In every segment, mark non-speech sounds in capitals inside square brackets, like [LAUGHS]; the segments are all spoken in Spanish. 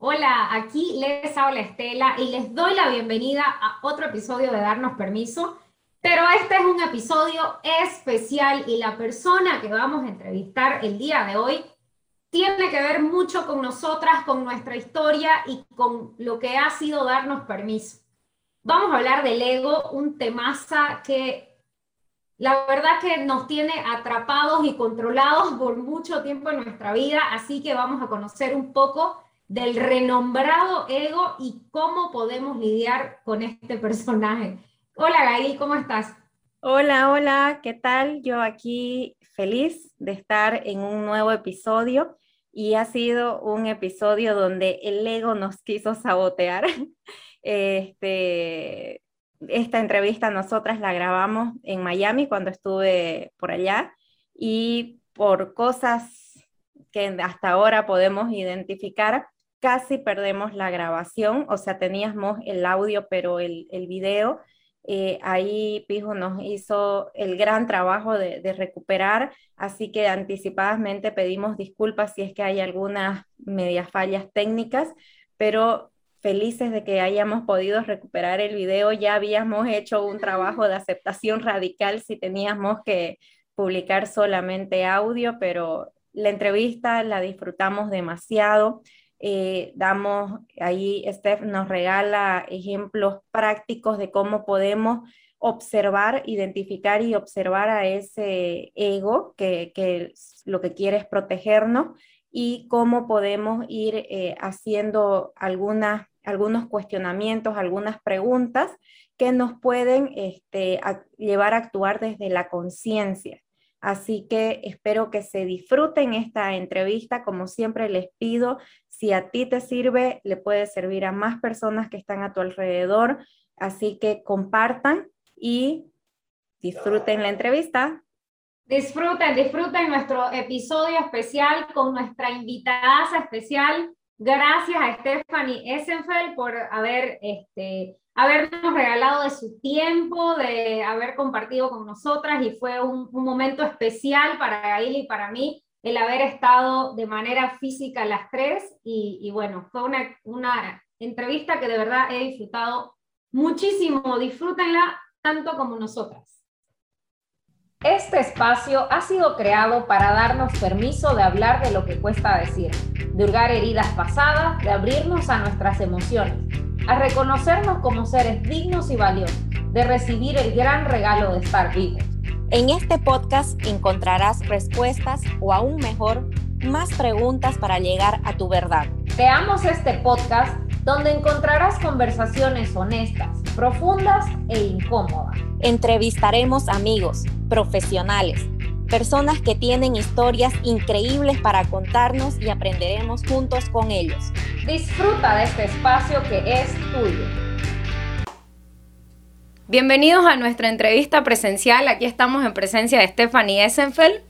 Hola, aquí les habla Estela y les doy la bienvenida a otro episodio de Darnos Permiso. Pero este es un episodio especial y la persona que vamos a entrevistar el día de hoy tiene que ver mucho con nosotras, con nuestra historia y con lo que ha sido darnos permiso. Vamos a hablar del ego, un temaza que la verdad que nos tiene atrapados y controlados por mucho tiempo en nuestra vida, así que vamos a conocer un poco del renombrado ego y cómo podemos lidiar con este personaje. Hola Gail, ¿cómo estás? Hola, hola, ¿qué tal? Yo aquí feliz de estar en un nuevo episodio y ha sido un episodio donde el ego nos quiso sabotear. [LAUGHS] Este, esta entrevista nosotras la grabamos en Miami cuando estuve por allá y por cosas que hasta ahora podemos identificar, casi perdemos la grabación, o sea, teníamos el audio, pero el, el video, eh, ahí Pijo nos hizo el gran trabajo de, de, recuperar, así que anticipadamente pedimos disculpas si es que hay algunas medias fallas técnicas, pero felices de que hayamos podido recuperar el video, ya habíamos hecho un trabajo de aceptación radical si teníamos que publicar solamente audio, pero la entrevista la disfrutamos demasiado. Eh, damos, ahí Steph nos regala ejemplos prácticos de cómo podemos observar, identificar y observar a ese ego que, que lo que quiere es protegernos y cómo podemos ir eh, haciendo algunas, algunos cuestionamientos, algunas preguntas que nos pueden este, llevar a actuar desde la conciencia. Así que espero que se disfruten esta entrevista. Como siempre les pido, si a ti te sirve, le puede servir a más personas que están a tu alrededor. Así que compartan y disfruten la entrevista. Disfruten, disfruten nuestro episodio especial con nuestra invitada especial. Gracias a Stephanie Essenfeld por haber este, habernos regalado de su tiempo, de haber compartido con nosotras y fue un, un momento especial para Gail y para mí el haber estado de manera física las tres y, bueno, fue una, una entrevista que de verdad he disfrutado muchísimo. Disfrútenla tanto como nosotras. Este espacio ha sido creado para darnos permiso de hablar de lo que cuesta decir, de hurgar heridas pasadas, de abrirnos a nuestras emociones a reconocernos como seres dignos y valiosos, de recibir el gran regalo de estar vivos. En este podcast encontrarás respuestas o aún mejor, más preguntas para llegar a tu verdad. Creamos este podcast donde encontrarás conversaciones honestas, profundas e incómodas. Entrevistaremos amigos, profesionales, personas que tienen historias increíbles para contarnos y aprenderemos juntos con ellos. Disfruta de este espacio que es tuyo. Bienvenidos a nuestra entrevista presencial. Aquí estamos en presencia de Stephanie Essenfeld,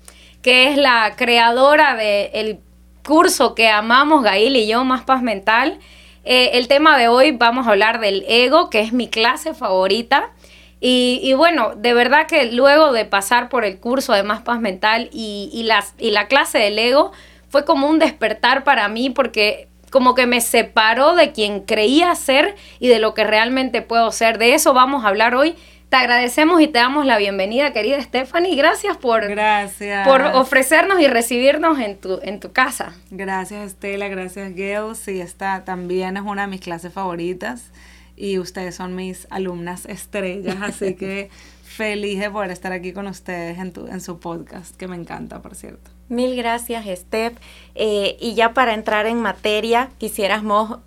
que es la creadora del curso que amamos, Gail y yo, Más Paz Mental. Eh, el tema de hoy vamos a hablar del ego, que es mi clase favorita. Y, bueno, de verdad que luego de pasar por el curso de Más Paz Mental y, y, la clase del ego, fue como un despertar para mí porque como que me separó de quien creía ser y de lo que realmente puedo ser. De eso vamos a hablar hoy. Te agradecemos y te damos la bienvenida, querida Stephanie. Gracias por, gracias. por ofrecernos y recibirnos en tu, en tu casa. Gracias, Estela. Gracias, Gail. Sí, esta también es una de mis clases favoritas y ustedes son mis alumnas estrellas, así [LAUGHS] que feliz de poder estar aquí con ustedes en, tu, en su podcast, que me encanta, por cierto. Mil gracias, Steph. Eh, y ya para entrar en materia, quisiéramos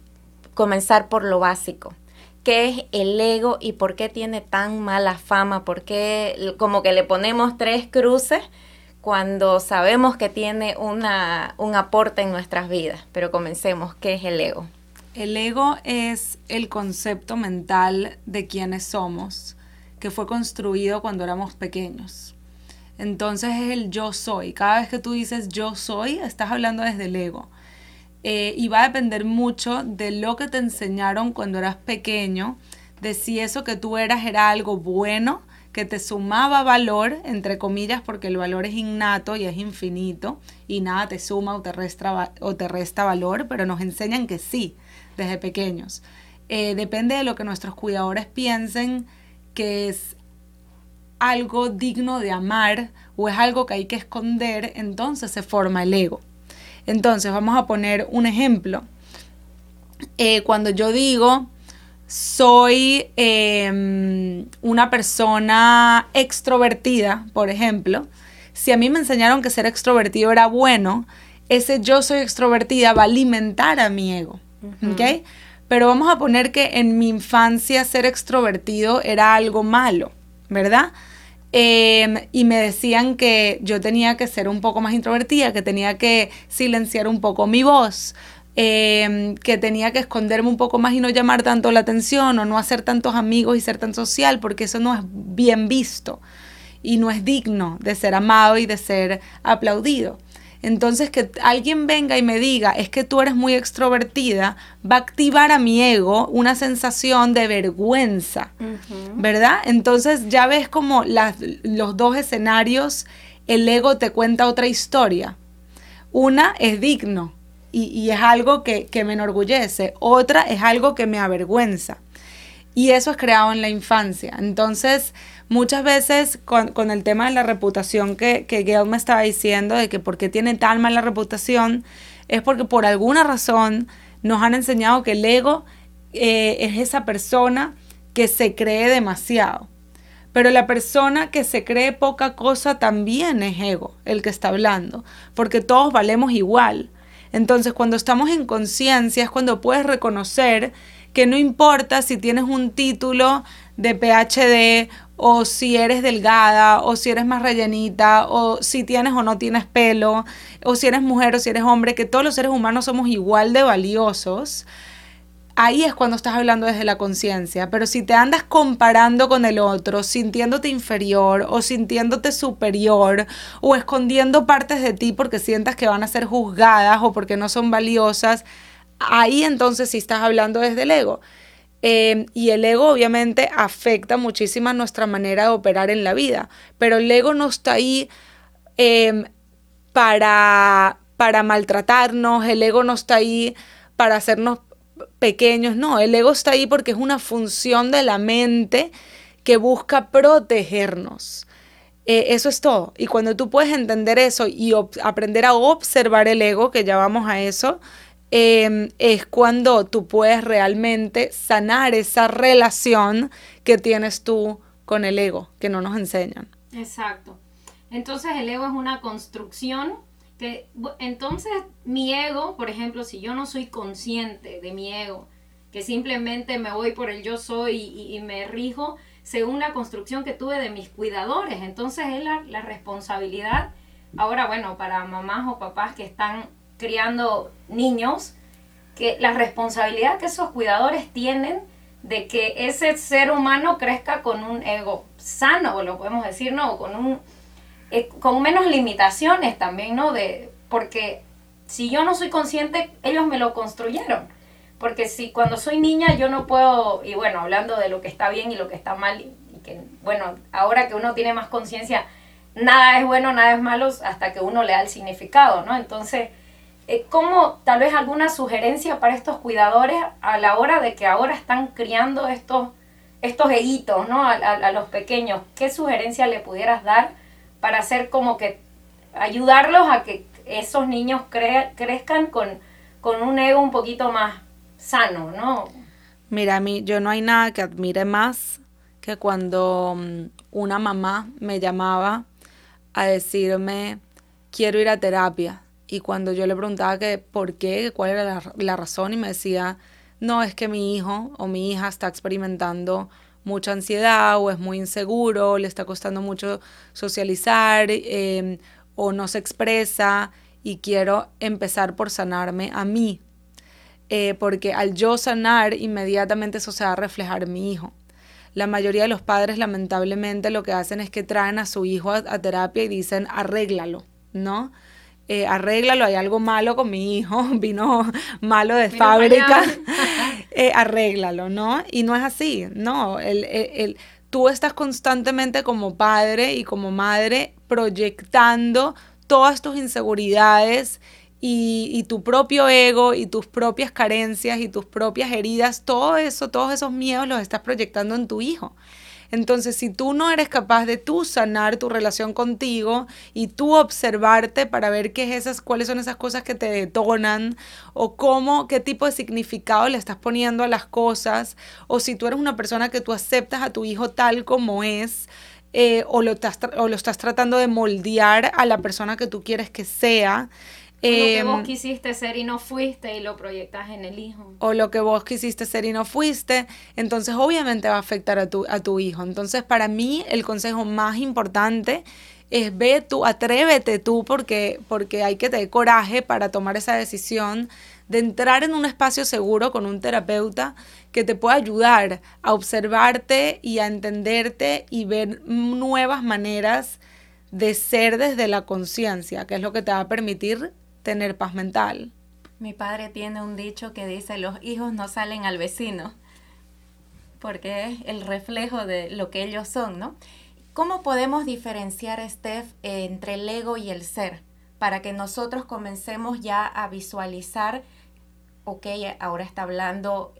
comenzar por lo básico. ¿Qué es el ego y por qué tiene tan mala fama? ¿Por qué como que le ponemos tres cruces cuando sabemos que tiene una, un aporte en nuestras vidas? Pero comencemos, ¿qué es el ego? El ego es el concepto mental de quienes somos, que fue construido cuando éramos pequeños. Entonces es el yo soy. Cada vez que tú dices yo soy, estás hablando desde el ego. Eh, y va a depender mucho de lo que te enseñaron cuando eras pequeño, de si eso que tú eras era algo bueno, que te sumaba valor, entre comillas, porque el valor es innato y es infinito, y nada te suma o te resta, o te resta valor, pero nos enseñan que sí, desde pequeños. Eh, depende de lo que nuestros cuidadores piensen que es algo digno de amar o es algo que hay que esconder, entonces se forma el ego. Entonces, vamos a poner un ejemplo. Eh, cuando yo digo, soy em, una persona extrovertida, por ejemplo, si a mí me enseñaron que ser extrovertido era bueno, ese yo soy extrovertida va a alimentar a mi ego. Pero vamos a poner que en mi infancia ser extrovertido era algo malo, ¿verdad? Em, y me decían que yo tenía que ser un poco más introvertida, que tenía que silenciar un poco mi voz, Em, que tenía que esconderme un poco más y no llamar tanto la atención o no hacer tantos amigos y ser tan social, porque eso no es bien visto y no es digno de ser amado y de ser aplaudido. Entonces que alguien venga y me diga, es que tú eres muy extrovertida, va a activar a mi ego una sensación de vergüenza, ¿verdad? Entonces ya ves como los dos escenarios, el ego te cuenta otra historia. Una es digno, y, es algo que, me enorgullece, otra es algo que me avergüenza. Y eso es creado en la infancia. Entonces, muchas veces con, el tema de la reputación que, que Gail me estaba diciendo, de que por qué tiene tan mala reputación, es porque por alguna razón nos han enseñado que el ego eh, es esa persona que se cree demasiado. Pero la persona que se cree poca cosa también es ego, el que está hablando, porque todos valemos igual. Entonces, cuando estamos en conciencia es cuando puedes reconocer que no importa si tienes un título de PhD o si eres delgada o si eres más rellenita o si tienes o no tienes pelo o si eres mujer o si eres hombre, que todos los seres humanos somos igual de valiosos ahí es cuando estás hablando desde la conciencia. Pero si te andas comparando con el otro, sintiéndote inferior o sintiéndote superior o escondiendo partes de ti porque sientas que van a ser juzgadas o porque no son valiosas, ahí entonces sí estás hablando desde el ego. Em, y el ego obviamente afecta muchísimo nuestra manera de operar en la vida, pero el ego no está ahí em, para, para maltratarnos, el ego no está ahí para hacernos pequeños, no, el ego está ahí porque es una función de la mente que busca protegernos. Eh, eso es todo. Y cuando tú puedes entender eso y aprender a observar el ego, que ya vamos a eso, em, es cuando tú puedes realmente sanar esa relación que tienes tú con el ego, que no nos enseñan. Exacto. Entonces el ego es una construcción entonces mi ego, por ejemplo, si yo no soy consciente de mi ego, que simplemente me voy por el yo soy y, me rijo según la construcción que tuve de mis cuidadores, entonces es la, la responsabilidad, ahora bueno, para mamás o papás que están criando niños, que la responsabilidad que esos cuidadores tienen de que ese ser humano crezca con un ego sano, lo podemos decir, ¿no? Con un eh, con menos limitaciones también, ¿no? De, porque si yo no soy consciente, ellos me lo construyeron. Porque si cuando soy niña yo no puedo, y bueno, hablando de lo que está bien y lo que está mal, y, que, bueno, ahora que uno tiene más conciencia, nada es bueno, nada es malo hasta que uno le da el significado, ¿no? Entonces, eh, ¿cómo tal vez alguna sugerencia para estos cuidadores a la hora de que ahora están criando estos, estos ¿no? A, a los pequeños, ¿qué sugerencia le pudieras dar para hacer como que ayudarlos a que esos niños crezcan con, con un ego un poquito más sano, ¿no? Mira, a mí yo no hay nada que admire más que cuando mm, una mamá me llamaba a decirme quiero ir a terapia y cuando yo le preguntaba que por qué, cuál era la, razón y me decía no es que mi hijo o mi hija está experimentando mucha ansiedad o es muy inseguro, le está costando mucho socializar em, o no se expresa y quiero empezar por sanarme a mí. Eh, porque al yo sanar, inmediatamente eso se va a reflejar en mi hijo. La mayoría de los padres lamentablemente lo que hacen es que traen a su hijo a, terapia y dicen arréglalo, ¿no? Eh, arréglalo, hay algo malo con mi hijo, [LAUGHS] vino malo de fábrica. [LAUGHS] Eh, arréglalo, ¿no? Y no es así, no, el, tú estás constantemente como padre y como madre proyectando todas tus inseguridades y, tu propio ego y tus propias carencias y tus propias heridas, todo eso, todos esos miedos los estás proyectando en tu hijo. Entonces, si tú no eres capaz de tú sanar tu relación contigo y tú observarte para ver qué es esas, cuáles son esas cosas que te detonan o cómo, qué tipo de significado le estás poniendo a las cosas, o si tú eres una persona que tú aceptas a tu hijo tal como es, eh, o, lo estás, o lo estás tratando de moldear a la persona que tú quieres que sea. Lo que vos em, quisiste ser y no fuiste y lo proyectas en el hijo. O lo que vos quisiste ser y no fuiste, entonces obviamente va a afectar a tu, a tu hijo. Entonces para mí el consejo más importante es ve tú, atrévete tú porque, porque hay que tener coraje para tomar esa decisión de entrar en un espacio seguro con un terapeuta que te pueda ayudar a observarte y a entenderte y ver nuevas maneras de ser desde la conciencia, que es lo que te va a permitir tener paz mental. Mi padre tiene un dicho que dice, los hijos no salen al vecino, porque es el reflejo de lo que ellos son, ¿no? ¿Cómo podemos diferenciar, Steph, entre el ego y el ser? Para que nosotros comencemos ya a visualizar, ok, ahora está hablando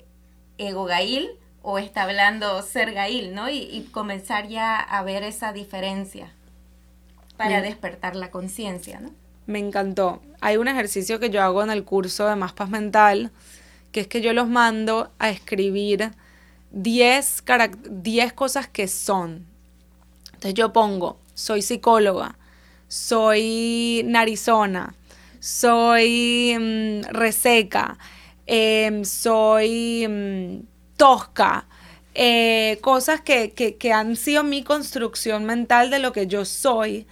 ego Gail o está hablando ser Gail, ¿no? Y, comenzar ya a ver esa diferencia para despertar la conciencia, ¿no? Me encantó. Hay un ejercicio que yo hago en el curso de Más Paz Mental, que es que yo los mando a escribir 10 cosas que son. Entonces yo pongo, soy psicóloga, soy narizona, soy mm, reseca, Em, soy mm, tosca, eh, cosas que, que, han sido mi construcción mental de lo que yo soy,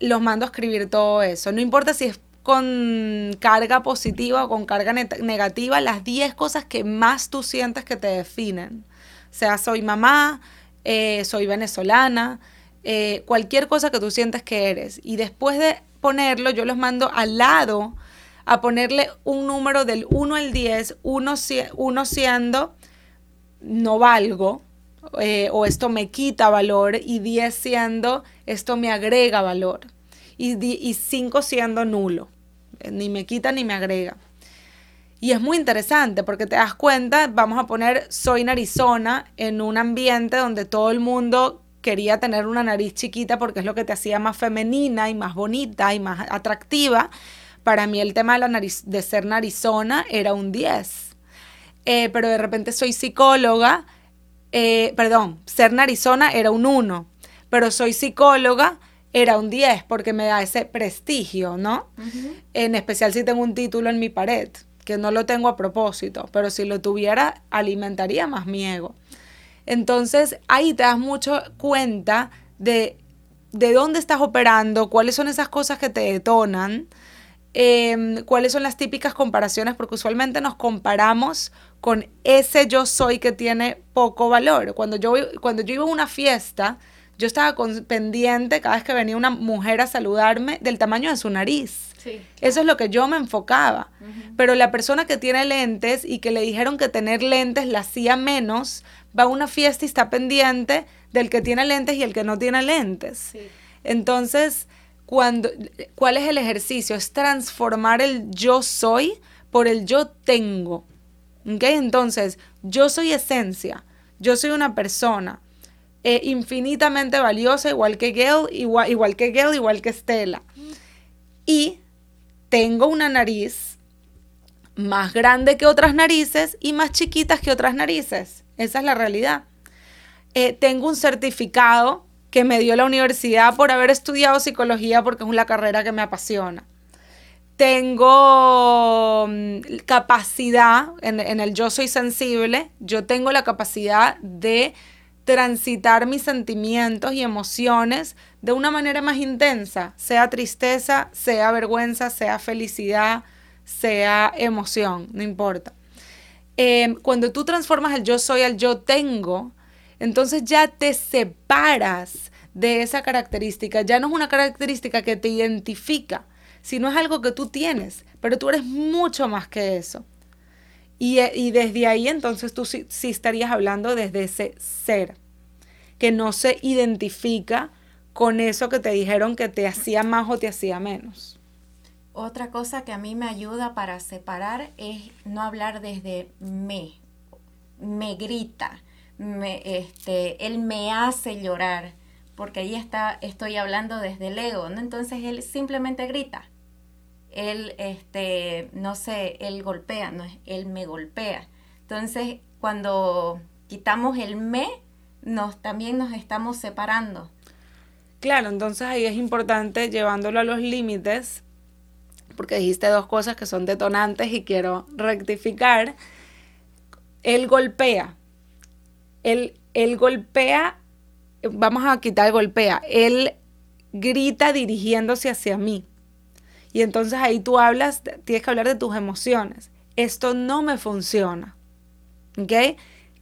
los mando a escribir todo eso. No importa si es con carga positiva o con carga negativa, las 10 cosas que más tú sientes que te definen. Sea, soy mamá, eh, soy venezolana, eh, cualquier cosa que tú sientes que eres. Y después de ponerlo, yo los mando al lado a ponerle un número del 1 al 10, uno, siendo no valgo, eh, o esto me quita valor, y 10 siendo esto me agrega valor, y 5 siendo nulo, eh, ni me quita ni me agrega. Y es muy interesante porque te das cuenta, vamos a poner soy narizona en un ambiente donde todo el mundo quería tener una nariz chiquita porque es lo que te hacía más femenina y más bonita y más atractiva. Para mí el tema de, la nariz, de ser narizona era un 10. Eh, pero de repente soy psicóloga, eh, perdón, ser narizona era un 1, pero soy psicóloga era un 10 porque me da ese prestigio, ¿no? En especial si tengo un título en mi pared, que no lo tengo a propósito, pero si lo tuviera alimentaría más mi ego. Entonces ahí te das mucho cuenta de de dónde estás operando, cuáles son esas cosas que te detonan Em, cuáles son las típicas comparaciones, porque usualmente nos comparamos con ese yo soy que tiene poco valor. Cuando yo, cuando yo iba a una fiesta, yo estaba pendiente cada vez que venía una mujer a saludarme del tamaño de su nariz. Eso es lo que yo me enfocaba. Pero la persona que tiene lentes y que le dijeron que tener lentes la hacía menos, va a una fiesta y está pendiente del que tiene lentes y el que no tiene lentes. Entonces, cuando, ¿cuál es el ejercicio? Es transformar el yo soy por el yo tengo. Entonces, yo soy esencia, yo soy una persona infinitamente valiosa, igual que Gail, igual, igual que Gail, igual que Stella. Y tengo una nariz más grande que otras narices y más chiquitas que otras narices. Esa es la realidad. Eh, tengo un certificado que me dio la universidad por haber estudiado psicología porque es una carrera que me apasiona. Tengo mm, capacidad, en, en el yo soy sensible, yo tengo la capacidad de transitar mis sentimientos y emociones de una manera más intensa, sea tristeza, sea vergüenza, sea felicidad, sea emoción, no importa. Em, cuando tú transformas el yo soy al yo tengo, entonces ya te separas de esa característica. Ya no es una característica que te identifica, sino es algo que tú tienes, pero tú eres mucho más que eso. Y, desde ahí entonces tú sí, estarías hablando desde ese ser. que no se identifica con eso que te dijeron que te hacía más o te hacía menos. Otra cosa que a mí me ayuda para separar es no hablar desde me, me grita, me, este, él me hace llorar, porque ahí está, estoy hablando desde el ego, ¿no? Entonces él simplemente grita. Él, este, no sé, él golpea, no es él me golpea. Entonces, cuando quitamos el me, nos, también nos estamos separando. Claro, entonces ahí es importante llevándolo a los límites, porque dijiste dos cosas que son detonantes y quiero rectificar. Él golpea. Él, él golpea, vamos a quitar el golpea. Él grita dirigiéndose hacia mí. Y entonces ahí tú hablas, tienes que hablar de tus emociones. Esto no me funciona. ¿Ok?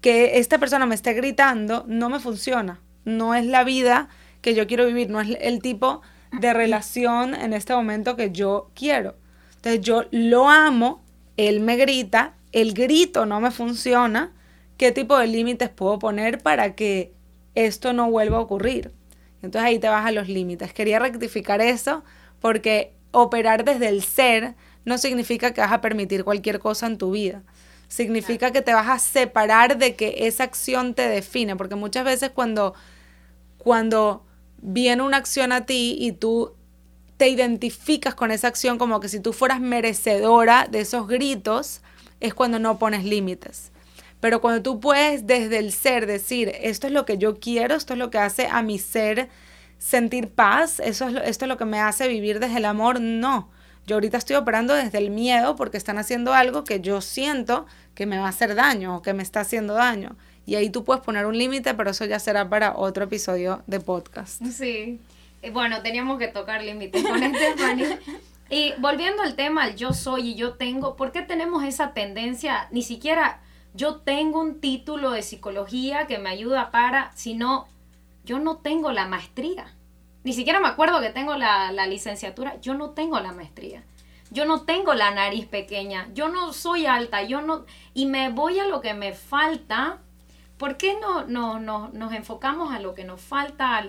Que esta persona me esté gritando no me funciona. No es la vida que yo quiero vivir, no es el tipo de relación en este momento que yo quiero. Entonces yo lo amo, él me grita, el grito no me funciona. ¿Qué tipo de límites puedo poner para que esto no vuelva a ocurrir? Entonces ahí te vas a los límites. Quería rectificar eso porque operar desde el ser no significa que vas a permitir cualquier cosa en tu vida. Significa que te vas a separar de que esa acción te define, porque muchas veces cuando, cuando viene una acción a ti y tú te identificas con esa acción como que si tú fueras merecedora de esos gritos, es cuando no pones límites. Pero cuando tú puedes desde el ser decir, esto es lo que yo quiero, esto es lo que hace a mi ser sentir paz, eso es, esto es lo que me hace vivir desde el amor, no. Yo ahorita estoy operando desde el miedo porque están haciendo algo que yo siento que me va a hacer daño o que me está haciendo daño. Y ahí tú puedes poner un límite, pero eso ya será para otro episodio de podcast. Sí. Bueno, teníamos que tocar límites con este Y volviendo al tema, yo soy y yo tengo, ¿por qué tenemos esa tendencia? Ni siquiera yo tengo un título de psicología que me ayuda para, sino yo no tengo la maestría. Ni siquiera me acuerdo que tengo la, la licenciatura, yo no tengo la maestría. Yo no tengo la nariz pequeña, yo no soy alta, yo no... Y me voy a lo que me falta. ¿Por qué no, no, no nos enfocamos a lo que nos falta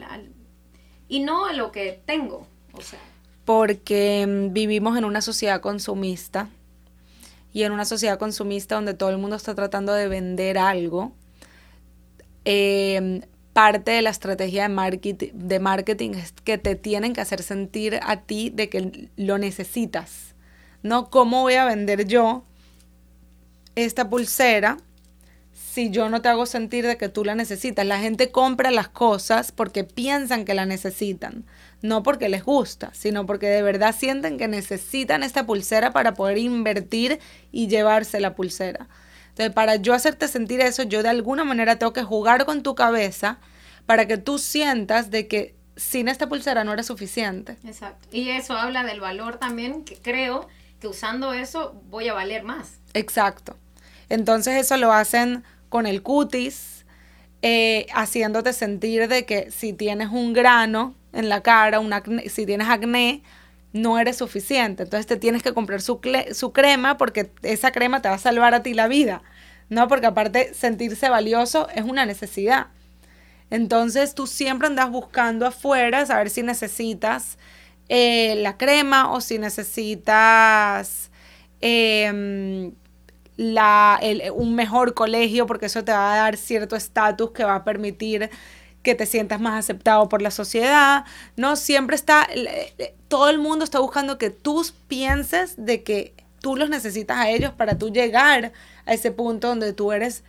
y no a lo que tengo? O sea. Porque mm, vivimos en una sociedad consumista y en una sociedad consumista donde todo el mundo está tratando de vender algo. Eh, parte de la estrategia de marketing, es que te tienen que hacer sentir a ti de que lo necesitas. ¿No? ¿Cómo voy a vender yo esta pulsera si yo no te hago sentir de que tú la necesitas? La gente compra las cosas porque piensan que la necesitan, no porque les gusta, sino porque de verdad sienten que necesitan esta pulsera para poder invertir y llevarse la pulsera. Entonces, para yo hacerte sentir eso, yo de alguna manera tengo que jugar con tu cabeza para que tú sientas de que sin esta pulsera no eres suficiente. Exacto. Y eso habla del valor también, que creo que usando eso voy a valer más. Exacto. Entonces eso lo hacen con el cutis, eh, haciéndote sentir de que si tienes un grano en la cara, si tienes acné, no eres suficiente. Entonces te tienes que comprar su, crema porque esa crema te va a salvar a ti la vida. ¿no? Porque aparte sentirse valioso es una necesidad. Entonces tú siempre andas buscando afuera, saber si necesitas eh, la crema o si necesitas em, la, un mejor colegio porque eso te va a dar cierto estatus que va a permitir que te sientas más aceptado por la sociedad, ¿no? Siempre está, todo el mundo está buscando que tú pienses de que tú los necesitas a ellos para tú llegar a ese punto donde tú eres,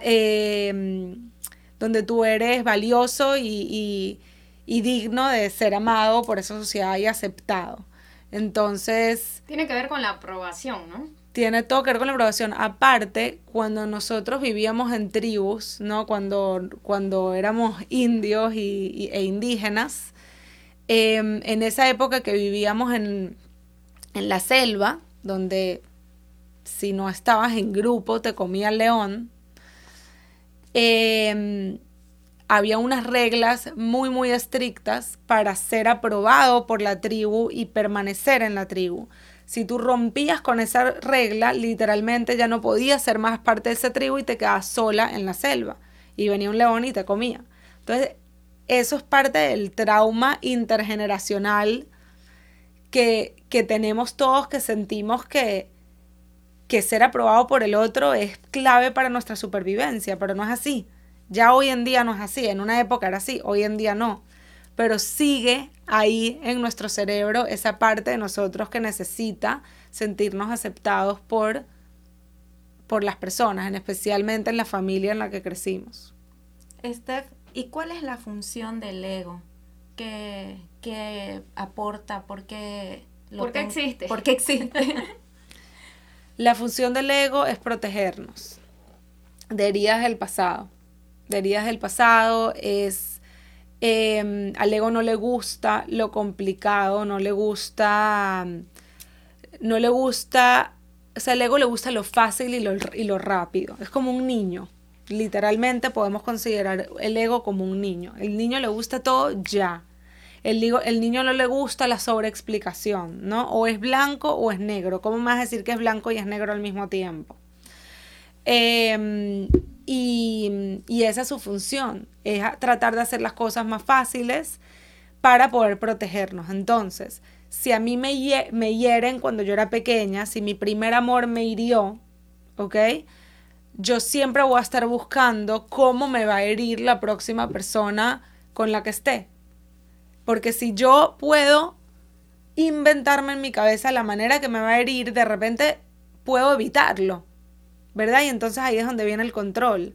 em, donde tú eres valioso y, y, digno de ser amado por esa sociedad y aceptado. Entonces... Tiene que ver con la aprobación, ¿no? Tiene todo que ver con la aprobación. Aparte, cuando nosotros vivíamos en tribus, ¿no? Cuando, cuando éramos indios y, e indígenas, em, en esa época que vivíamos en, en la selva, donde si no estabas en grupo te comía el león, em, había unas reglas muy, muy estrictas para ser aprobado por la tribu y permanecer en la tribu si tú rompías con esa regla, literalmente ya no podías ser más parte de esa tribu y te quedabas sola en la selva. y venía un león y te comía. Entonces, eso es parte del trauma intergeneracional que, que tenemos todos, que sentimos que, que ser aprobado por el otro es clave para nuestra supervivencia, pero no es así. Ya hoy en día no es así, en una época era así, hoy en día no. Pero sigue ahí en nuestro cerebro esa parte de nosotros que necesita sentirnos aceptados por, por las personas, especialmente en la familia en la que crecimos. Steph, ¿y cuál es la función del ego? ¿Qué, qué aporta? ¿Por qué, lo ¿Por qué existe? ¿Por qué existe? [LAUGHS] la función del ego es protegernos de heridas del pasado de heridas del pasado, es em, al ego no le gusta lo complicado, no le gusta, no le gusta, o sea, al ego le gusta lo fácil y lo, y lo rápido, es como un niño. Literalmente podemos considerar el ego como un niño. El niño le gusta todo ya. El, el niño no le gusta la sobreexplicación, ¿no? O es blanco o es negro. ¿Cómo me vas a decir que es blanco y es negro al mismo tiempo? Eh, y, esa es su función, es tratar de hacer las cosas más fáciles para poder protegernos. Entonces, si a mí me, me hieren cuando yo era pequeña, si mi primer amor me hirió, ¿ok? Yo siempre voy a estar buscando cómo me va a herir la próxima persona con la que esté. Porque si yo puedo inventarme en mi cabeza la manera que me va a herir, de repente puedo evitarlo. ¿Verdad? Y entonces ahí es donde viene el control.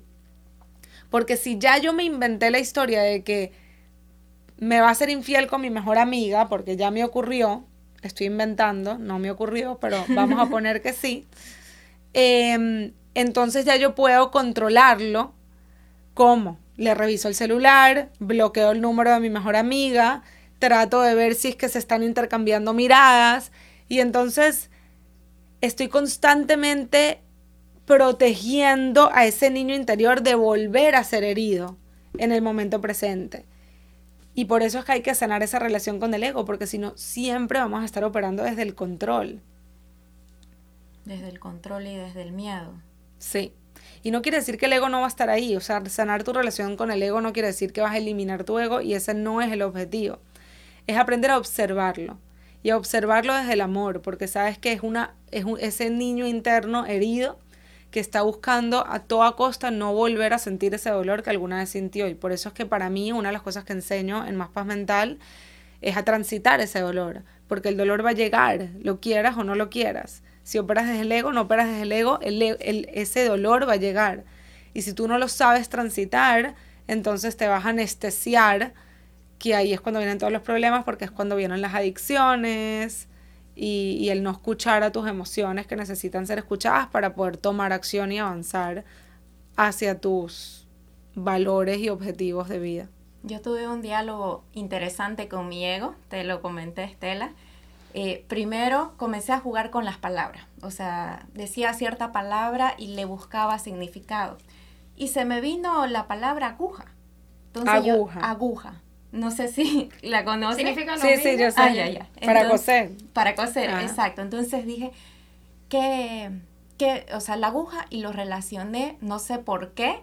Porque si ya yo me inventé la historia de que me va a ser infiel con mi mejor amiga, porque ya me ocurrió, estoy inventando, no me ocurrió, pero vamos a [LAUGHS] poner que sí, em, entonces ya yo puedo controlarlo. ¿Cómo? Le reviso el celular, bloqueo el número de mi mejor amiga, trato de ver si es que se están intercambiando miradas y entonces estoy constantemente protegiendo a ese niño interior de volver a ser herido en el momento presente. Y por eso es que hay que sanar esa relación con el ego, porque si no, siempre vamos a estar operando desde el control. Desde el control y desde el miedo. Sí. Y no quiere decir que el ego no va a estar ahí. O sea, sanar tu relación con el ego no quiere decir que vas a eliminar tu ego y ese no es el objetivo. Es aprender a observarlo. Y a observarlo desde el amor, porque sabes que es, una, es ese niño interno herido que está buscando a toda costa no volver a sentir ese dolor que alguna vez sintió. Y por eso es que para mí una de las cosas que enseño en Más Paz Mental es a transitar ese dolor, porque el dolor va a llegar, lo quieras o no lo quieras. Si operas desde el ego, no operas desde el ego, ese dolor va a llegar. Y si tú no lo sabes transitar, entonces te vas a anestesiar, que ahí es cuando vienen todos los problemas, porque es cuando vienen las adicciones, y, el no escuchar a tus emociones que necesitan ser escuchadas para poder tomar acción y avanzar hacia tus valores y objetivos de vida. Yo tuve un diálogo interesante con mi ego, te lo comenté Estela. Eh, primero comencé a jugar con las palabras, o sea, decía cierta palabra y le buscaba significado. Y se me vino la palabra aguja. aguja. aguja. No sé si [LAUGHS] la conoce. ¿Significa Sí, sí, yo sé. Ah, para coser. Para coser, exacto. Entonces dije que, que, o sea, la aguja y lo relacioné, no sé por qué,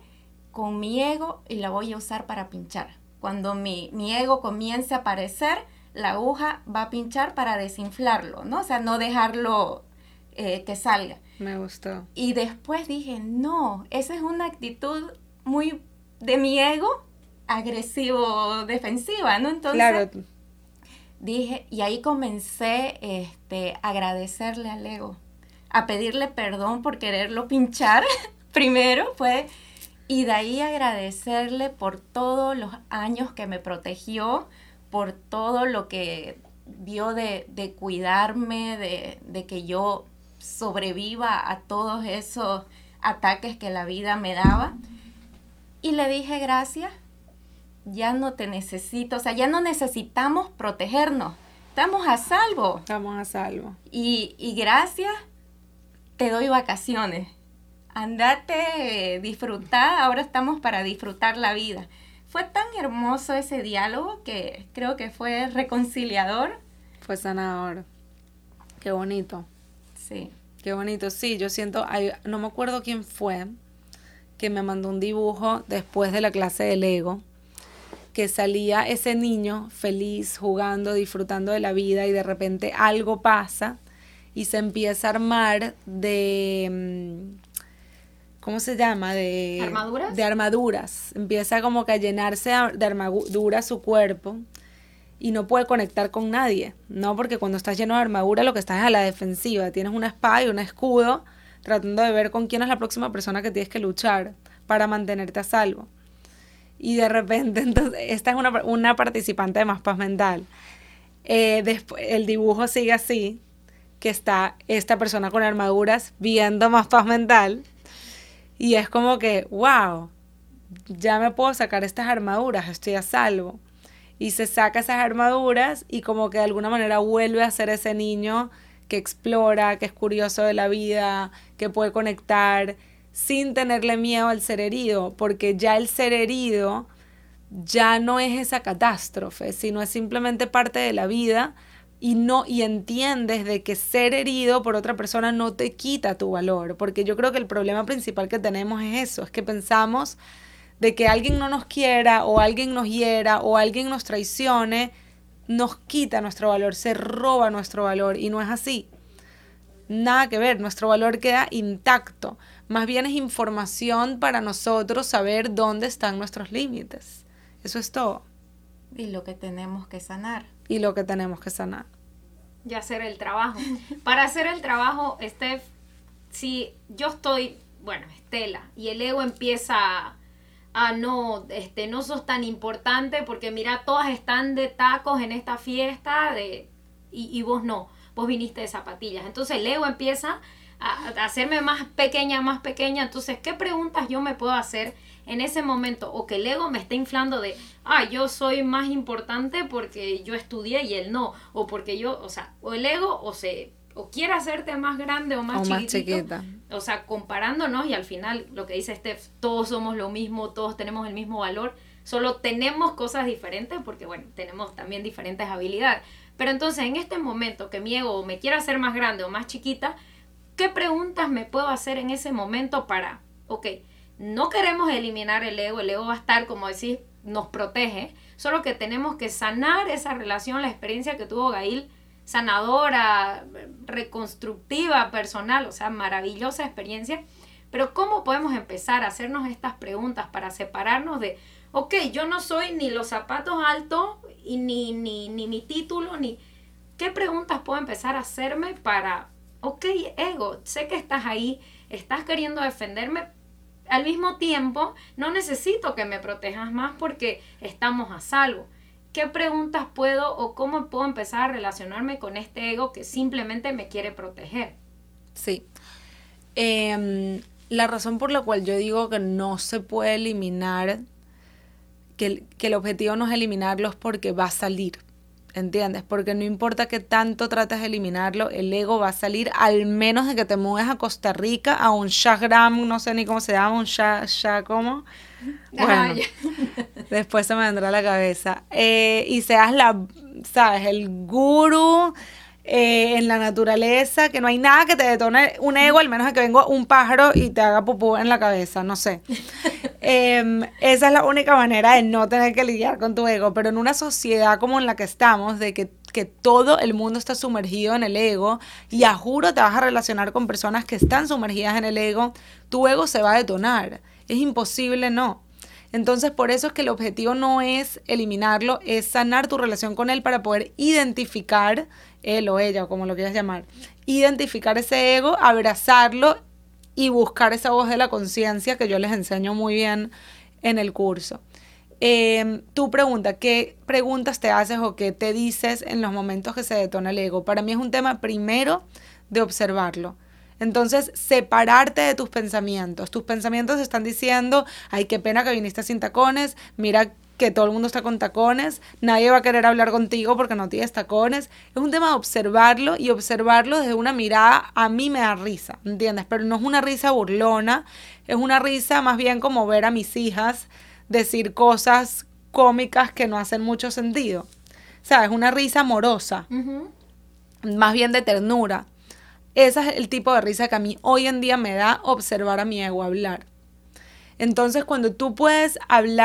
con mi ego y la voy a usar para pinchar. Cuando mi, mi ego comience a aparecer, la aguja va a pinchar para desinflarlo, ¿no? O sea, no dejarlo eh, que salga. Me gustó. Y después dije, no, esa es una actitud muy de mi ego agresivo defensiva, ¿no? Entonces claro. dije, y ahí comencé este, a agradecerle al ego, a pedirle perdón por quererlo pinchar [LAUGHS] primero, fue, y de ahí agradecerle por todos los años que me protegió, por todo lo que dio de, de cuidarme, de, de que yo sobreviva a todos esos ataques que la vida me daba. Y le dije gracias ya no te necesito, o sea, ya no necesitamos protegernos. Estamos a salvo. Estamos a salvo. Y, y gracias, te doy vacaciones. Andate, disfrutar, ahora estamos para disfrutar la vida. Fue tan hermoso ese diálogo que creo que fue reconciliador. Fue sanador. Qué bonito. Sí. Qué bonito. Sí, yo siento, no me acuerdo quién fue, que me mandó un dibujo después de la clase de Lego, que salía ese niño feliz, jugando, disfrutando de la vida y de repente algo pasa y se empieza a armar de... Mm, ¿Cómo se llama? De armaduras. De armaduras. Empieza como que a llenarse de armadura su cuerpo y no puede conectar con nadie, ¿no? Porque cuando estás lleno de armadura lo que estás es a la defensiva, tienes una espada y un escudo tratando de ver con quién es la próxima persona que tienes que luchar para mantenerte a salvo. Y de repente, [LAUGHS] entonces, esta es una, participante de Más Paz Mental. Eh, después, el dibujo sigue así, que está esta persona con armaduras viendo Más Paz Mental. Y es como que, wow, ya me puedo sacar estas armaduras, estoy a salvo y se saca esas armaduras y como que de alguna manera vuelve a ser ese niño que explora, que es curioso de la vida, que puede conectar sin tenerle miedo al ser herido, porque ya el ser herido ya no es esa catástrofe, sino es simplemente parte de la vida y no y entiendes de que ser herido por otra persona no te quita tu valor, porque yo creo que el problema principal que tenemos es eso, es que pensamos de que alguien no nos quiera o alguien nos hiera o alguien nos traicione, nos quita nuestro valor, se roba nuestro valor y no es así. Nada que ver, nuestro valor queda intacto. Más bien es información para nosotros saber dónde están nuestros límites. Eso es todo. Y lo que tenemos que sanar. Y lo que tenemos que sanar. Y hacer el trabajo. para hacer el trabajo, Steph, si yo estoy, bueno, Estela, y el ego empieza ah, no, este, no sos tan importante porque mira, todas están de tacos en esta fiesta de, y, vos no, vos viniste de zapatillas. Entonces el ego empieza a, hacerme más pequeña, más pequeña. Entonces, ¿qué preguntas yo me puedo hacer en ese momento? O que el ego me está inflando de, ah, yo soy más importante porque yo estudié y él no. O porque yo, o sea, o el ego o se o quiere hacerte más grande o más, chiquita. O sea, comparándonos y al final lo que dice Steph, todos somos lo mismo, todos tenemos el mismo valor, solo tenemos cosas diferentes porque, bueno, tenemos también diferentes habilidades. Pero entonces, en este momento que mi ego me quiera hacer más grande o más chiquita, ¿qué preguntas me puedo hacer en ese momento para, ok, no queremos eliminar el ego, el ego va a estar, como decís, nos protege, solo que tenemos que sanar esa relación, la experiencia que tuvo Gail sanadora, reconstructiva, personal, o sea, maravillosa experiencia. Pero ¿cómo podemos empezar a hacernos estas preguntas para separarnos de, ok, yo no soy ni los zapatos altos y ni, ni, ni mi título, ni... ¿Qué preguntas puedo empezar a hacerme para, ok, ego, sé que estás ahí, estás queriendo defenderme, al mismo tiempo no necesito que me protejas más porque estamos a salvo. ¿qué preguntas puedo o cómo puedo empezar a relacionarme con este ego que simplemente me quiere proteger? Sí. Em, la razón por la cual yo digo que no se puede eliminar, que, que el objetivo no es eliminarlos porque va a salir. ¿Entiendes? Porque no importa que tanto trates de eliminarlo, el ego va a salir al menos de que te mueves a Costa Rica, a un shagram, no sé ni cómo se llama, un sha, sha ¿cómo? Bueno, [LAUGHS] después se me vendrá a la cabeza. Eh, y seas la, ¿sabes? El guru eh, en la naturaleza, que no hay nada que te detone un ego, al menos de que venga un pájaro y te haga pupú en la cabeza, no sé. [LAUGHS] Em, esa es la única manera de no tener que lidiar con tu ego, pero en una sociedad como en la que estamos, de que, que todo el mundo está sumergido en el ego, y a juro te vas a relacionar con personas que están sumergidas en el ego, tu ego se va a detonar. Es imposible no. Entonces, por eso es que el objetivo no es eliminarlo, es sanar tu relación con él para poder identificar, él o ella, o como lo quieras llamar, identificar ese ego, abrazarlo y buscar esa voz de la conciencia que yo les enseño muy bien en el curso. Eh, tu pregunta, ¿qué preguntas te haces o qué te dices en los momentos que se detona el ego? Para mí es un tema primero de observarlo. Entonces, separarte de tus pensamientos. Tus pensamientos están diciendo, ay, qué pena que viniste sin tacones, mira que todo el mundo está con tacones, nadie va a querer hablar contigo porque no tienes tacones. Es un tema de observarlo y observarlo desde una mirada, a mí me da risa, ¿entiendes? Pero no es una risa burlona, es una risa más bien como ver a mis hijas decir cosas cómicas que no hacen mucho sentido. O sea, es una risa amorosa, más bien de ternura. Ese es el tipo de risa que a mí hoy en día me da observar a mi ego hablar. Entonces, cuando tú puedes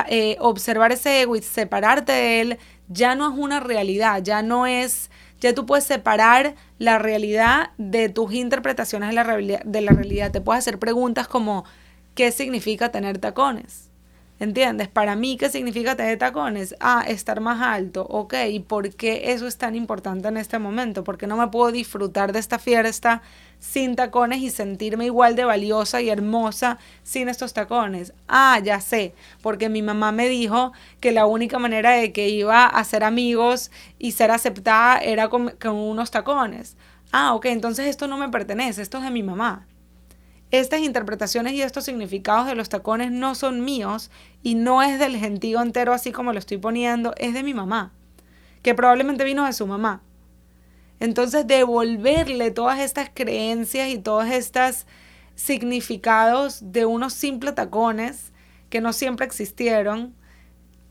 eh, observar ese ego y separarte de él, ya no es una realidad, ya no es, ya tú puedes separar la realidad de tus interpretaciones de la, de la realidad. Te puedes hacer preguntas como, ¿qué significa tener tacones? ¿Entiendes? Para mí, ¿qué significa tener tacones? Ah, estar más alto. Ok, ¿y por qué eso es tan importante en este momento? Porque no me puedo disfrutar de esta fiesta sin tacones y sentirme igual de valiosa y hermosa sin estos tacones. Ah, ya sé, porque mi mamá me dijo que la única manera de que iba a ser amigos y ser aceptada era con, con unos tacones. Ah, ok, entonces esto no me pertenece, esto es de mi mamá estas interpretaciones y estos significados de los tacones no son míos y no es del gentío entero así como lo estoy poniendo, es de mi mamá, que probablemente vino de su mamá. Entonces, devolverle todas estas creencias y todos estos significados de unos simples tacones que no siempre existieron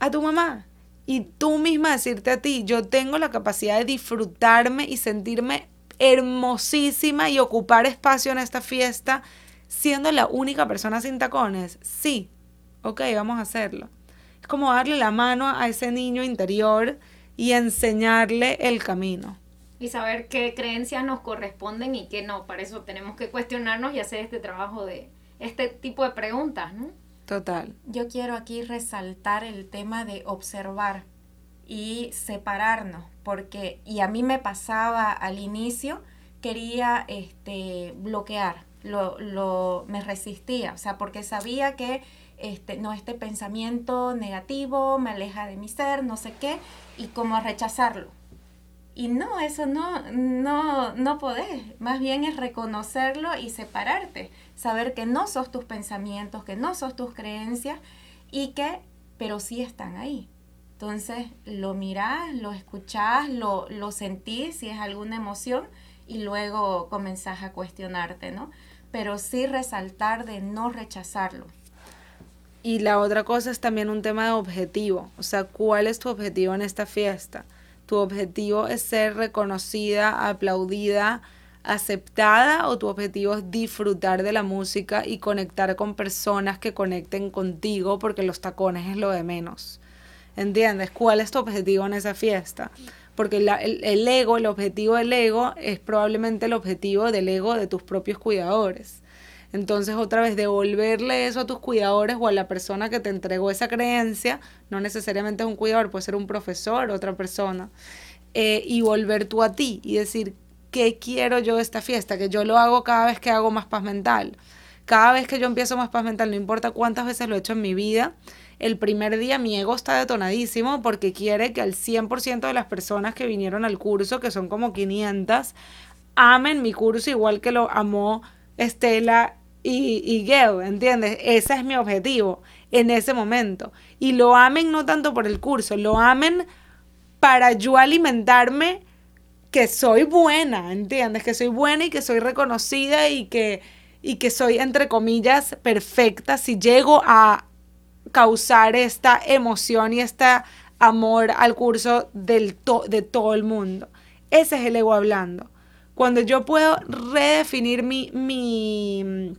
a tu mamá. Y tú misma decirte a ti, yo tengo la capacidad de disfrutarme y sentirme hermosísima y ocupar espacio en esta fiesta siendo la única persona sin tacones, sí, ok, vamos a hacerlo. Es como darle la mano a ese niño interior y enseñarle el camino. Y saber qué creencias nos corresponden y qué no. Para eso tenemos que cuestionarnos y hacer este trabajo de este tipo de preguntas, ¿no? Total. Yo quiero aquí resaltar el tema de observar y separarnos, porque, y a mí me pasaba al inicio, quería este, bloquear, lo, lo, me resistía, o sea, porque sabía que este, no, este pensamiento negativo me aleja de mi ser, no sé qué, y como rechazarlo. Y no, eso no, no, no podés. Más bien es reconocerlo y separarte. Saber que no sos tus pensamientos, que no sos tus creencias y que, pero sí están ahí. Entonces lo mirás, lo escuchás, lo, lo sentís si es alguna emoción y luego comenzás a cuestionarte, ¿no? Pero sí resaltar de no rechazarlo. Y la otra cosa es también un tema de objetivo, o sea, ¿cuál es tu objetivo en esta fiesta? ¿Tu objetivo es ser reconocida, aplaudida, aceptada o tu objetivo es disfrutar de la música y conectar con personas que conecten contigo porque los tacones es lo de menos? ¿Entiendes? ¿Cuál es tu objetivo en esa fiesta? Porque el, ego, el objetivo del ego es probablemente el objetivo del ego de tus propios cuidadores. Entonces, otra vez, devolverle eso a tus cuidadores o a la persona que te entregó esa creencia, no necesariamente es un cuidador, puede ser un profesor, otra persona, eh, y volver tú a ti y decir, ¿qué quiero yo de esta fiesta? Que yo lo hago cada vez que hago más paz mental. Cada vez que yo empiezo más paz mental, no importa cuántas veces lo he hecho en mi vida, el primer día mi ego está detonadísimo porque quiere que al 100% de las personas que vinieron al curso, que son como 500, amen mi curso igual que lo amó Estela y, y Gail, ¿entiendes? Ese es mi objetivo en ese momento. Y lo amen no tanto por el curso, lo amen para yo alimentarme que soy buena, ¿entiendes? Que soy buena y que soy reconocida y que, y que soy, entre comillas, perfecta si llego a causar esta emoción y este amor al curso del de todo el mundo. Ese es el ego hablando. Cuando yo puedo redefinir mi, mi,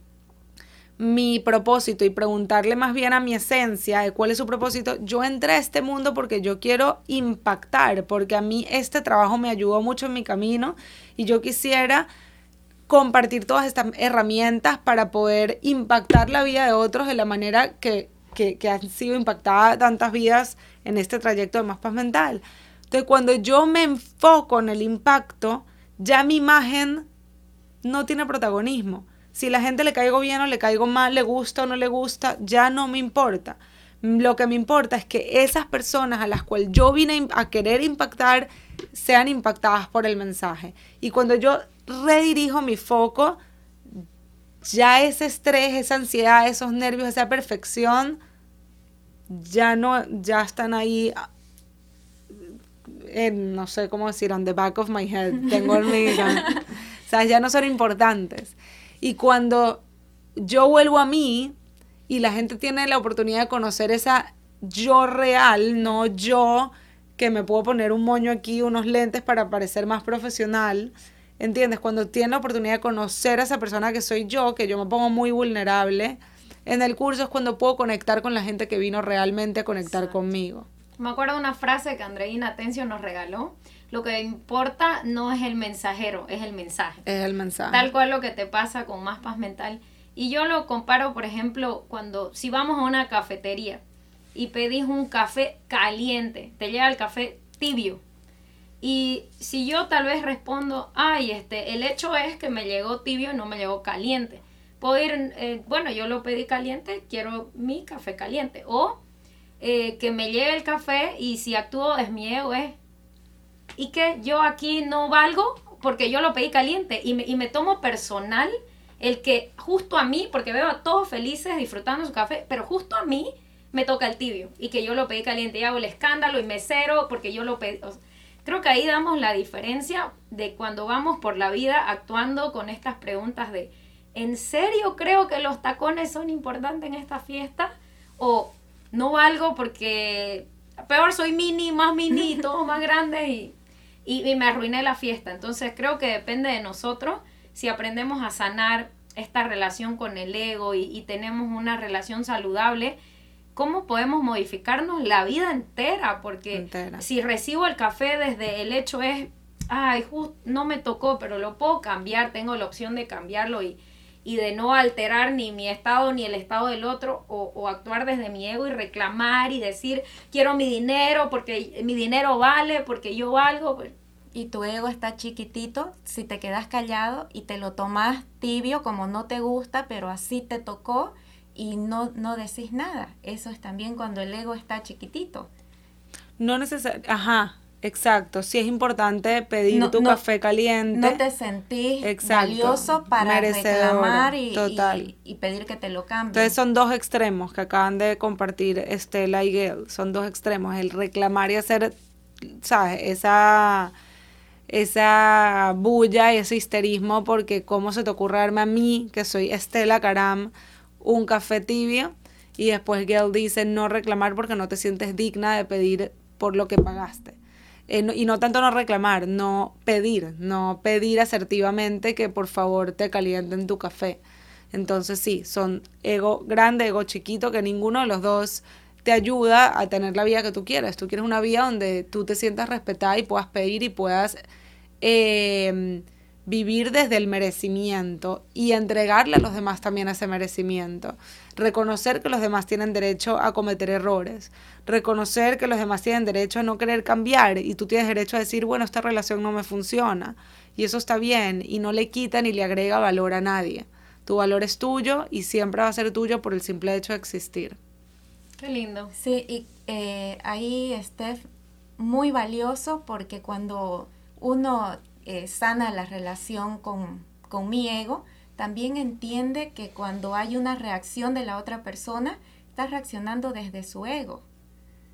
mi propósito y preguntarle más bien a mi esencia de cuál es su propósito, yo entré a este mundo porque yo quiero impactar, porque a mí este trabajo me ayudó mucho en mi camino y yo quisiera compartir todas estas herramientas para poder impactar la vida de otros de la manera que, que, han sido impactadas tantas vidas en este trayecto de más paz mental. Entonces, cuando yo me enfoco en el impacto, ya mi imagen no tiene protagonismo. Si la gente le caigo bien o le caigo mal, le gusta o no le gusta, ya no me importa. Lo que me importa es que esas personas a las cuales yo vine a querer impactar sean impactadas por el mensaje. Y cuando yo redirijo mi foco ya ese estrés, esa ansiedad, esos nervios, esa perfección, ya no, ya están ahí, en, no sé cómo decir, on the back of my head, tengo el [LAUGHS] o sea, ya no son importantes. Y cuando yo vuelvo a mí y la gente tiene la oportunidad de conocer esa yo real, no yo que me puedo poner un moño aquí, unos lentes para parecer más profesional, ¿Entiendes? Cuando tiene la oportunidad de conocer a esa persona que soy yo, que yo me pongo muy vulnerable, en el curso es cuando puedo conectar con la gente que vino realmente a conectar conmigo. Me acuerdo de una frase que Andreina Atencio nos regaló. Lo que importa no es el mensajero, es el mensaje. Es el mensaje. Tal cual lo que te pasa con más paz mental. Y yo lo comparo, por ejemplo, cuando si vamos a una cafetería y pedís un café caliente, te llega el café tibio. Y si yo tal vez respondo, ay, este, el hecho es que me llegó tibio y no me llegó caliente. Puedo ir, eh, bueno, yo lo pedí caliente, quiero mi café caliente. O eh, que me llegue el café y si actúo es mi ego, es. Y que yo aquí no valgo porque yo lo pedí caliente y me, y me tomo personal el que justo a mí, porque veo a todos felices disfrutando su café, pero justo a mí me toca el tibio y que yo lo pedí caliente y hago el escándalo y me cero porque yo lo pedí. Creo que ahí damos la diferencia de cuando vamos por la vida actuando con estas preguntas de, ¿en serio creo que los tacones son importantes en esta fiesta? ¿O no valgo porque peor soy mini, más mini, [LAUGHS] todo más grande y, y me arruiné la fiesta? Entonces creo que depende de nosotros si aprendemos a sanar esta relación con el ego y, tenemos una relación saludable, ¿cómo podemos modificarnos la vida entera? Porque si recibo el café desde el hecho es, ay, no me tocó, pero lo puedo cambiar, tengo la opción de cambiarlo y, y de no alterar ni mi estado ni el estado del otro o, o, actuar desde mi ego y reclamar y decir quiero mi dinero porque mi dinero vale, porque yo valgo. Pues, y tu ego está chiquitito, si te quedas callado y te lo tomas tibio como no te gusta, pero así te tocó y no, no decís nada. Eso es también cuando el ego está chiquitito. No necesariamente, ajá, exacto. Sí es importante pedir tu café caliente. No te sentís valioso para reclamar y, y, pedir que te lo cambien. Entonces son dos extremos que acaban de compartir Estela y Gail. Son dos extremos, el reclamar y hacer, ¿sabes? Esa esa bulla y ese histerismo porque cómo se te ocurre darme a mí, que soy Estela Caram, un café tibio y después Gail dice no reclamar porque no te sientes digna de pedir por lo que pagaste. Eh, y no tanto no reclamar, no pedir, no pedir asertivamente que por favor te calienten tu café. Entonces sí, son ego grande, ego chiquito, que ninguno de los dos te ayuda a tener la vida que tú quieres. Tú quieres una vida donde tú te sientas respetada y puedas pedir y puedas em, vivir desde el merecimiento y entregarle a los demás también ese merecimiento. Reconocer que los demás tienen derecho a cometer errores. Reconocer que los demás tienen derecho a no querer cambiar y tú tienes derecho a decir, bueno, esta relación no me funciona. Y eso está bien y no le quita ni le agrega valor a nadie. Tu valor es tuyo y siempre va a ser tuyo por el simple hecho de existir. Qué lindo. Sí, y eh, ahí, Steph, muy valioso porque cuando uno eh, sana la relación con, con mi ego, también entiende que cuando hay una reacción de la otra persona, está reaccionando desde su ego.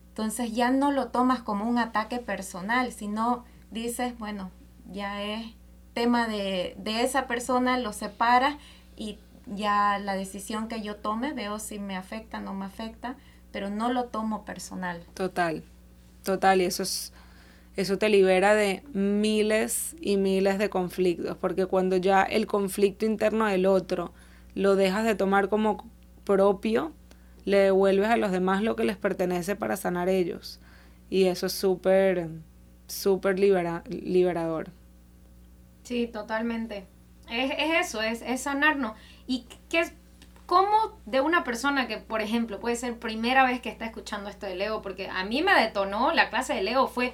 Entonces ya no lo tomas como un ataque personal, sino dices, bueno, ya es tema de, de esa persona, lo separas y ya la decisión que yo tome, veo si me afecta o no me afecta, pero no lo tomo personal. Total, total, y eso es eso te libera de miles y miles de conflictos, porque cuando ya el conflicto interno del otro lo dejas de tomar como propio, le devuelves a los demás lo que les pertenece para sanar ellos. Y eso es súper, súper liberador. Sí, totalmente. Es, es eso, es, es sanarnos. ¿Y qué es, ¿Cómo de una persona que, por ejemplo, puede ser primera vez que está escuchando esto de Lego? Porque a mí me detonó la clase de Lego, fue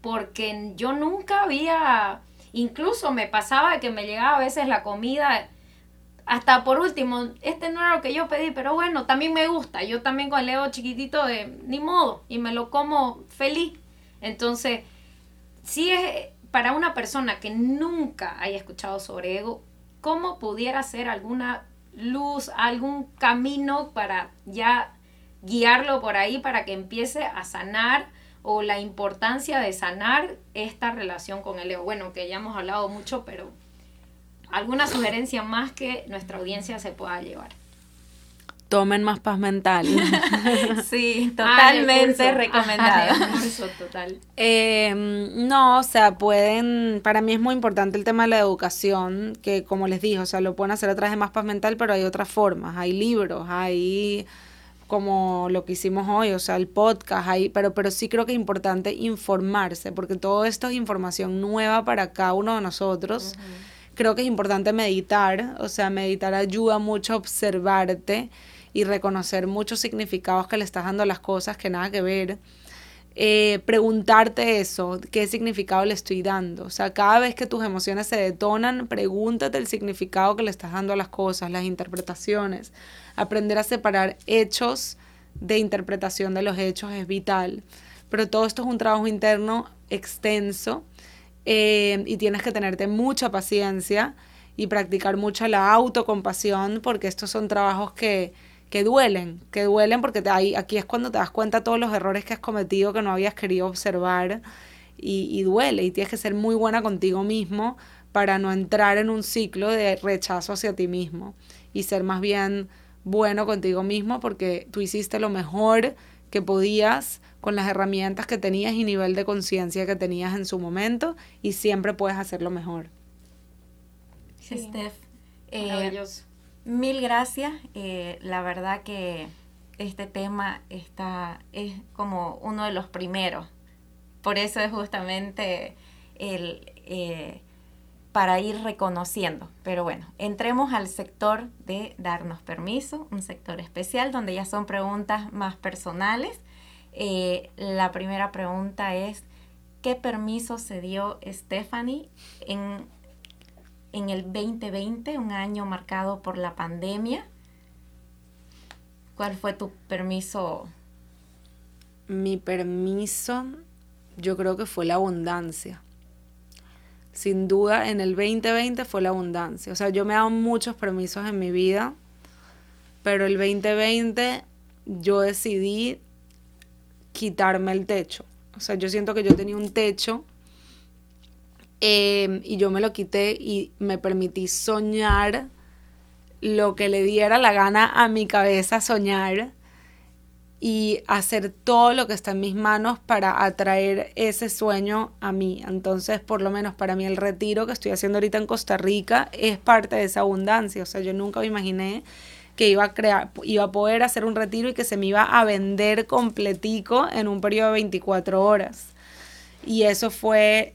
porque yo nunca había, incluso me pasaba que me llegaba a veces la comida, hasta por último, este no era lo que yo pedí, pero bueno, también me gusta, yo también con el Lego chiquitito de ni modo, y me lo como feliz. Entonces, si es para una persona que nunca haya escuchado sobre ego, ¿cómo pudiera ser alguna luz, algún camino para ya guiarlo por ahí para que empiece a sanar o la importancia de sanar esta relación con el ego. Bueno, que ya hemos hablado mucho, pero alguna sugerencia más que nuestra audiencia se pueda llevar. tomen más paz mental. [LAUGHS] sí, [LAUGHS] totalmente recomendado. [LAUGHS] total. Em, no, o sea, pueden, para mí es muy importante el tema de la educación, que como les dije, o sea, lo pueden hacer a través de más paz mental, pero hay otras formas, hay libros, hay como lo que hicimos hoy, o sea, el podcast, hay, pero, pero sí creo que es importante informarse, porque todo esto es información nueva para cada uno de nosotros. Creo que es importante meditar, o sea, meditar ayuda mucho a observarte y reconocer muchos significados que le estás dando a las cosas que nada que ver. Eh, preguntarte eso, qué significado le estoy dando. O sea, cada vez que tus emociones se detonan, pregúntate el significado que le estás dando a las cosas, las interpretaciones. Aprender a separar hechos de interpretación de los hechos es vital. Pero todo esto es un trabajo interno extenso eh, y tienes que tenerte mucha paciencia y practicar mucho la autocompasión porque estos son trabajos que que duelen, que duelen porque te, ahí, aquí es cuando te das cuenta de todos los errores que has cometido que no habías querido observar y, y duele y tienes que ser muy buena contigo mismo para no entrar en un ciclo de rechazo hacia ti mismo y ser más bien bueno contigo mismo porque tú hiciste lo mejor que podías con las herramientas que tenías y nivel de conciencia que tenías en su momento y siempre puedes hacerlo mejor. Sí. Steph, eh, Mil gracias. Eh, la verdad que este tema está, es como uno de los primeros. Por eso es justamente el, eh, para ir reconociendo. Pero bueno, entremos al sector de darnos permiso, un sector especial donde ya son preguntas más personales. Eh, la primera pregunta es, ¿qué permiso se dio Stephanie en en el 2020, un año marcado por la pandemia. ¿Cuál fue tu permiso? Mi permiso, yo creo que fue la abundancia. Sin duda, en el 2020 fue la abundancia. O sea, yo me he dado muchos permisos en mi vida, pero el 2020 yo decidí quitarme el techo. O sea, yo siento que yo tenía un techo Em, y yo me lo quité y me permití soñar lo que le diera la gana a mi cabeza soñar y hacer todo lo que está en mis manos para atraer ese sueño a mí. Entonces, por lo menos para mí el retiro que estoy haciendo ahorita en Costa Rica es parte de esa abundancia. O sea, yo nunca me imaginé que iba a crear, iba a poder hacer un retiro y que se me iba a vender completico en un periodo de 24 horas. Y eso fue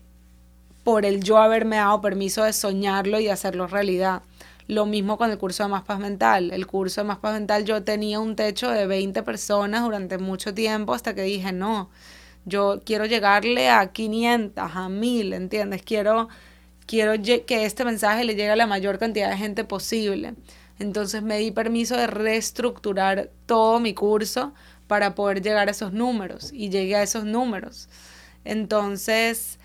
por el yo haberme dado permiso de soñarlo y hacerlo realidad. Lo mismo con el curso de Más Paz Mental. El curso de Más Paz Mental yo tenía un techo de 20 personas durante mucho tiempo hasta que dije, no, yo quiero llegarle a 500, a 1000, ¿entiendes? Quiero, quiero que este mensaje le llegue a la mayor cantidad de gente posible. Entonces me di permiso de reestructurar todo mi curso para poder llegar a esos números y llegué a esos números. Entonces,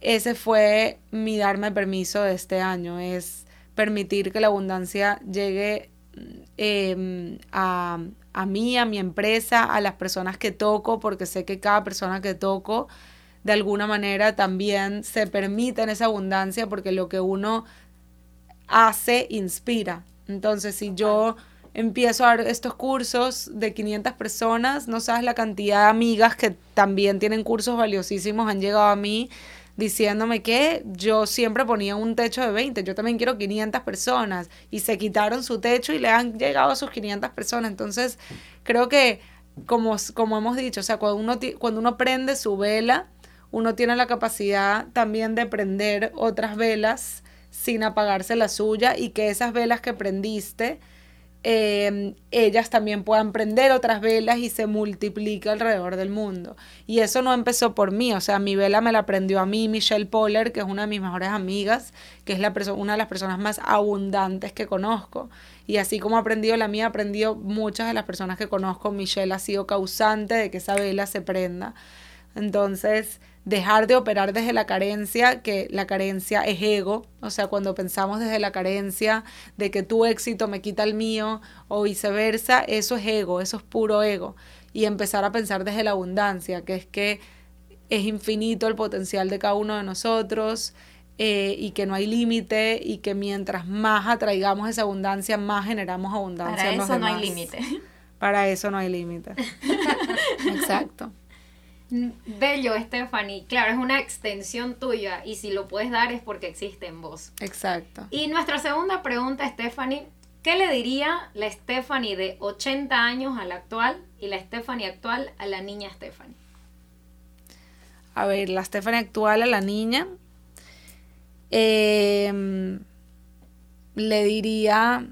ese fue mi darme permiso de este año, es permitir que la abundancia llegue em, a, a mí, a mi empresa, a las personas que toco, porque sé que cada persona que toco de alguna manera también se permite en esa abundancia, porque lo que uno hace inspira. Entonces, si yo empiezo a dar estos cursos de 500 personas, no sabes la cantidad de amigas que también tienen cursos valiosísimos, han llegado a mí diciéndome que yo siempre ponía un techo de 20, yo también quiero 500 personas y se quitaron su techo y le han llegado a sus 500 personas. Entonces, creo que como, como hemos dicho, o sea, cuando uno, cuando uno prende su vela, uno tiene la capacidad también de prender otras velas sin apagarse la suya y que esas velas que prendiste, Em, ellas también puedan prender otras velas y se multiplica alrededor del mundo. Y eso no empezó por mí, o sea, mi vela me la prendió a mí Michelle Poller, que es una de mis mejores amigas, que es la una de las personas más abundantes que conozco. Y así como ha aprendido la mía, ha aprendido muchas de las personas que conozco. Michelle ha sido causante de que esa vela se prenda. Entonces, dejar de operar desde la carencia, que la carencia es ego, o sea, cuando pensamos desde la carencia de que tu éxito me quita el mío o viceversa, eso es ego, eso es puro ego. Y empezar a pensar desde la abundancia, que es que es infinito el potencial de cada uno de nosotros, eh, y que no hay límite y que mientras más atraigamos esa abundancia, más generamos abundancia. Para eso no hay límite. Para eso no hay límite. [LAUGHS] Exacto. Bello, Stephanie. Claro, es una extensión tuya y si lo puedes dar es porque existe en vos. Exacto. Y nuestra segunda pregunta, Stephanie, ¿qué le diría la Stephanie de 80 años a la actual y la Stephanie actual a la niña Stephanie? A ver, la Stephanie actual a la niña. Em, le diría,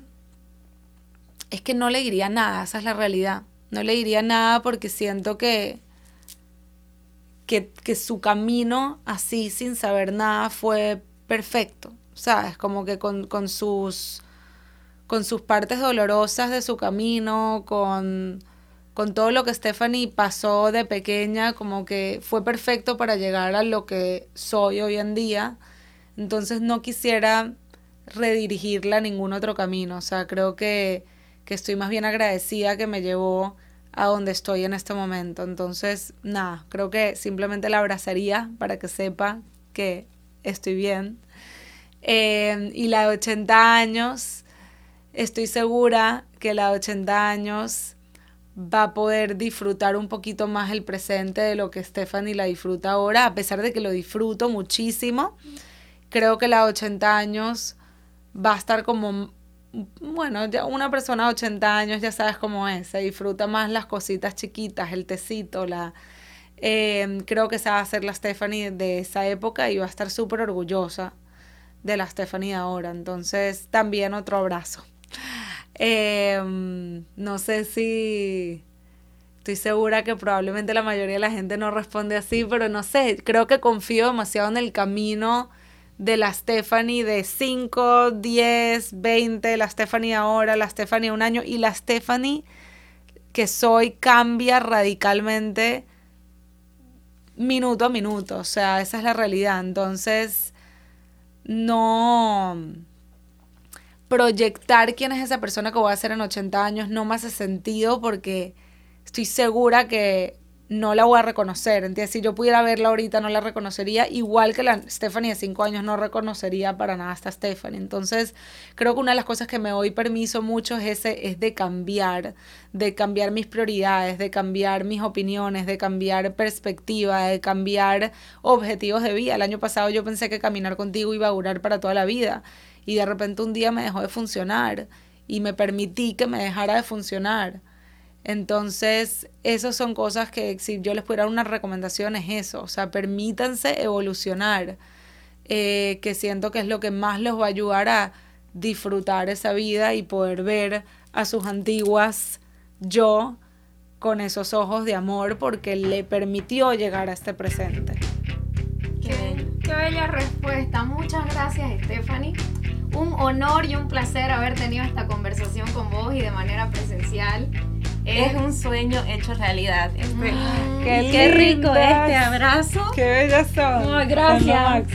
es que no le diría nada, esa es la realidad. No le diría nada porque siento que, que, que su camino así, sin saber nada, fue perfecto. ¿Sabes? Como que con, con, sus, con sus partes dolorosas de su camino, con, con todo lo que Stephanie pasó de pequeña, como que fue perfecto para llegar a lo que soy hoy en día. Entonces no quisiera redirigirla a ningún otro camino. O sea, creo que, que estoy más bien agradecida que me llevó a donde estoy en este momento. Entonces, nada, creo que simplemente la abrazaría para que sepa que estoy bien. Eh, y la de 80 años, estoy segura que la de 80 años va a poder disfrutar un poquito más el presente de lo que Stephanie la disfruta ahora, a pesar de que lo disfruto muchísimo. Creo que la de 80 años va a estar como bueno, ya una persona de 80 años ya sabes cómo es, se disfruta más las cositas chiquitas, el tecito, la... Em, creo que se va a hacer la Stephanie de esa época y va a estar súper orgullosa de la Stephanie ahora. Entonces, también otro abrazo. Em, no sé si... Estoy segura que probablemente la mayoría de la gente no responde así, pero no sé, creo que confío demasiado en el camino de la Stephanie de 5, 10, 20, la Stephanie ahora, la Stephanie un año y la Stephanie que soy cambia radicalmente minuto a minuto, o sea, esa es la realidad. Entonces, no proyectar quién es esa persona que voy a ser en 80 años no me hace sentido porque estoy segura que no la voy a reconocer. ¿entiendes? Si yo pudiera verla ahorita, no la reconocería. Igual que la Stephanie de 5 años, no reconocería para nada a esta Stephanie. Entonces, creo que una de las cosas que me doy permiso mucho es, ese, es de cambiar, de cambiar mis prioridades, de cambiar mis opiniones, de cambiar perspectiva, de cambiar objetivos de vida. El año pasado yo pensé que caminar contigo iba a durar para toda la vida. Y de repente un día me dejó de funcionar y me permití que me dejara de funcionar entonces, esas son cosas que si yo les pudiera dar una recomendación es eso, o sea, permítanse evolucionar, eh, que siento que es lo que más les va a ayudar a disfrutar esa vida y poder ver a sus antiguas yo con esos ojos de amor porque le permitió llegar a este presente. Qué, qué bella respuesta. Muchas gracias, Stephanie. Un honor y un placer haber tenido esta conversación con vos y de manera presencial. Es un sueño hecho realidad. Este, qué, rico este abrazo. Qué bellas son. gracias.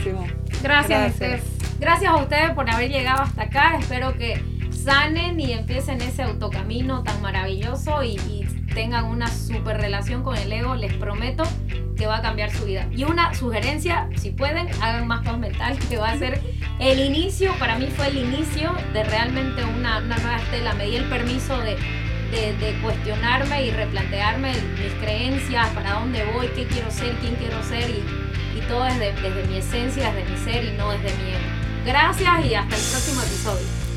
Gracias, gracias. Gracias a ustedes por haber llegado hasta acá. Espero que sanen y empiecen ese autocamino tan maravilloso y, y tengan una super relación con el ego. Les prometo que va a cambiar su vida. Y una sugerencia, si pueden, hagan más paz mental, que va a ser el inicio, para mí fue el inicio de realmente una, una nueva estela. Me di el permiso de cuestionarme y replantearme mis creencias, para dónde voy, qué quiero ser, quién quiero ser y, y todo desde, desde mi esencia, desde mi ser y no desde mi ego. Gracias y hasta el próximo episodio.